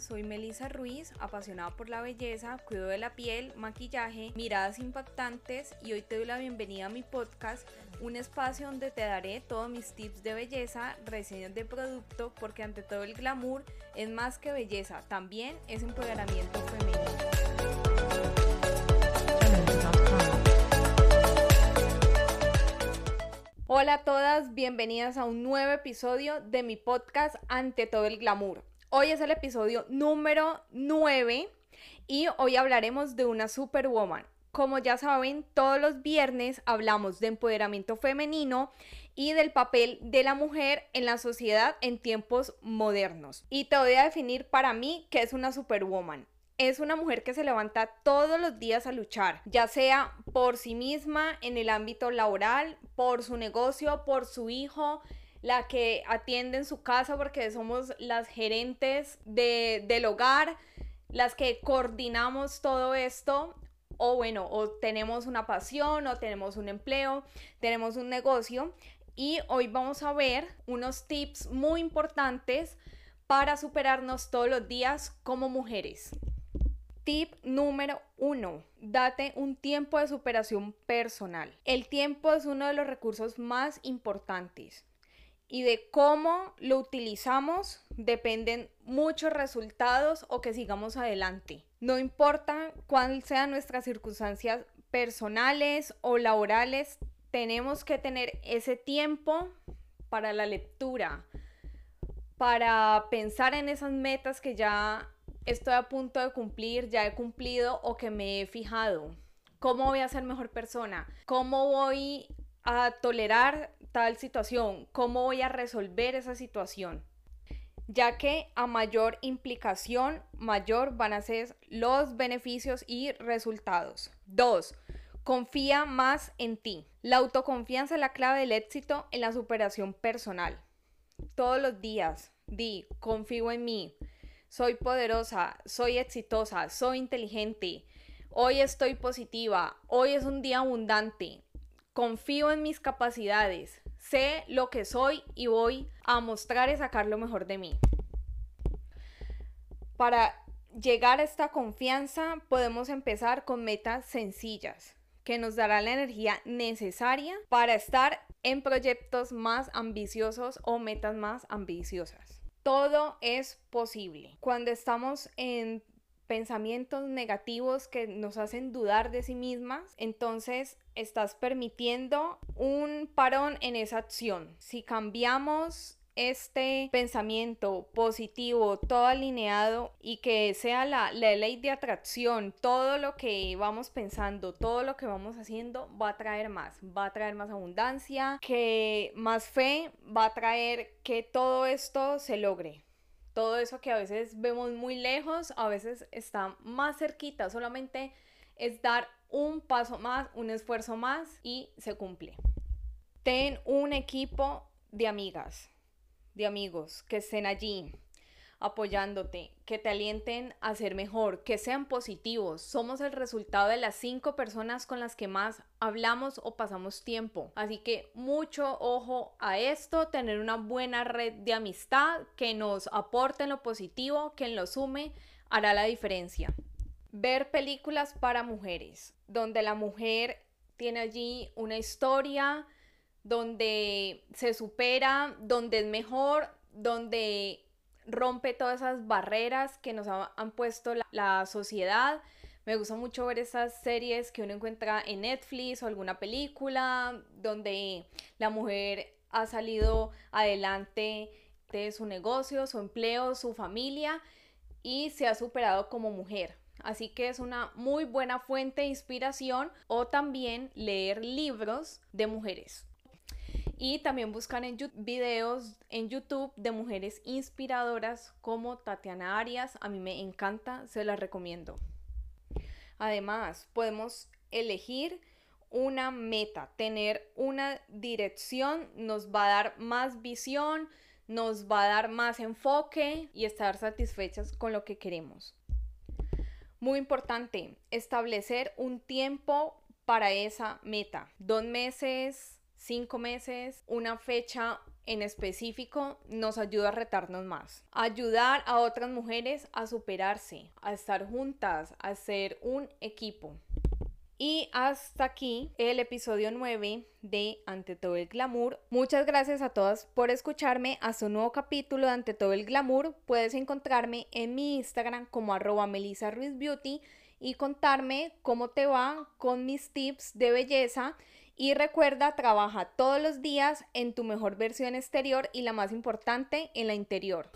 Soy Melissa Ruiz, apasionada por la belleza, cuido de la piel, maquillaje, miradas impactantes y hoy te doy la bienvenida a mi podcast, un espacio donde te daré todos mis tips de belleza, reseñas de producto, porque ante todo el glamour es más que belleza, también es empoderamiento femenino. Hola a todas, bienvenidas a un nuevo episodio de mi podcast Ante todo el glamour. Hoy es el episodio número 9 y hoy hablaremos de una superwoman. Como ya saben, todos los viernes hablamos de empoderamiento femenino y del papel de la mujer en la sociedad en tiempos modernos. Y te voy a definir para mí qué es una superwoman es una mujer que se levanta todos los días a luchar, ya sea por sí misma en el ámbito laboral, por su negocio, por su hijo, la que atiende en su casa porque somos las gerentes del hogar, las que coordinamos todo esto. O bueno, o tenemos una pasión, o tenemos un empleo, tenemos un negocio. Y hoy vamos a ver unos tips muy importantes para superarnos todos los días como mujeres. Tip número uno, date un tiempo de superación personal. El tiempo es uno de los recursos más importantes y de cómo lo utilizamos dependen muchos resultados o que sigamos adelante. No importa cuáles sean nuestras circunstancias personales o laborales, tenemos que tener ese tiempo para la lectura, para pensar en esas metas que ya estoy a punto de cumplir, ya he cumplido o que me he fijado. ¿Cómo voy a ser mejor persona? ¿Cómo voy a tolerar tal situación? ¿Cómo voy a resolver esa situación? Ya que a mayor implicación, mayor van a ser los beneficios y resultados. Dos, confía más en ti. La autoconfianza es la clave del éxito en la superación personal. Todos los días, di, confío en mí soy poderosa, soy exitosa, soy inteligente, hoy estoy positiva, hoy es un día abundante, confío en mis capacidades, sé lo que soy y voy a mostrar y sacar lo mejor de mí. Para llegar a esta confianza podemos empezar con metas sencillas que nos darán la energía necesaria para estar en proyectos más ambiciosos o metas más ambiciosas todo es posible. Cuando estamos en pensamientos negativos que nos hacen dudar de sí mismas, entonces estás permitiendo un parón en esa acción. Si cambiamos este pensamiento positivo, todo alineado y que sea la, ley de atracción, todo lo que vamos pensando, todo lo que vamos haciendo va a traer más, va a traer más abundancia, que más fe va a traer que todo esto se logre. Todo eso que a veces vemos muy lejos, a veces está más cerquita, solamente es dar un paso más, un esfuerzo más y se cumple. Ten un equipo de amigas de amigos que estén allí apoyándote, que te alienten a ser mejor, que sean positivos. Somos el resultado de las cinco personas con las que más hablamos o pasamos tiempo. Así que mucho ojo a esto, tener una buena red de amistad que nos aporte en lo positivo, que en lo sume, hará la diferencia. Ver películas para mujeres, donde la mujer tiene allí una historia, donde se supera, donde es mejor, donde rompe todas esas barreras que nos han puesto la, sociedad. Me gusta mucho ver esas series que uno encuentra en Netflix o alguna película donde la mujer ha salido adelante de su negocio, su empleo, su familia y se ha superado como mujer. Así que es una muy buena fuente de inspiración o también leer libros de mujeres. Y también buscan en videos en YouTube de mujeres inspiradoras como Tatiana Arias. A mí me encanta, se las recomiendo. Además, podemos elegir una meta, tener una dirección nos va a dar más visión, nos va a dar más enfoque y estar satisfechas con lo que queremos. Muy importante, establecer un tiempo para esa meta. Dos meses, cinco meses, una fecha en específico nos ayuda a retarnos más. Ayudar a otras mujeres a superarse, a estar juntas, a ser un equipo. Y hasta aquí el episodio 9 de Ante todo el glamour. Muchas gracias a todas por escucharme. Hasta un nuevo capítulo de Ante todo el glamour. Puedes encontrarme en mi Instagram como arroba Melissa Ruiz Beauty y contarme cómo te va con mis tips de belleza. Y recuerda, trabaja todos los días en tu mejor versión exterior y la más importante, en la interior.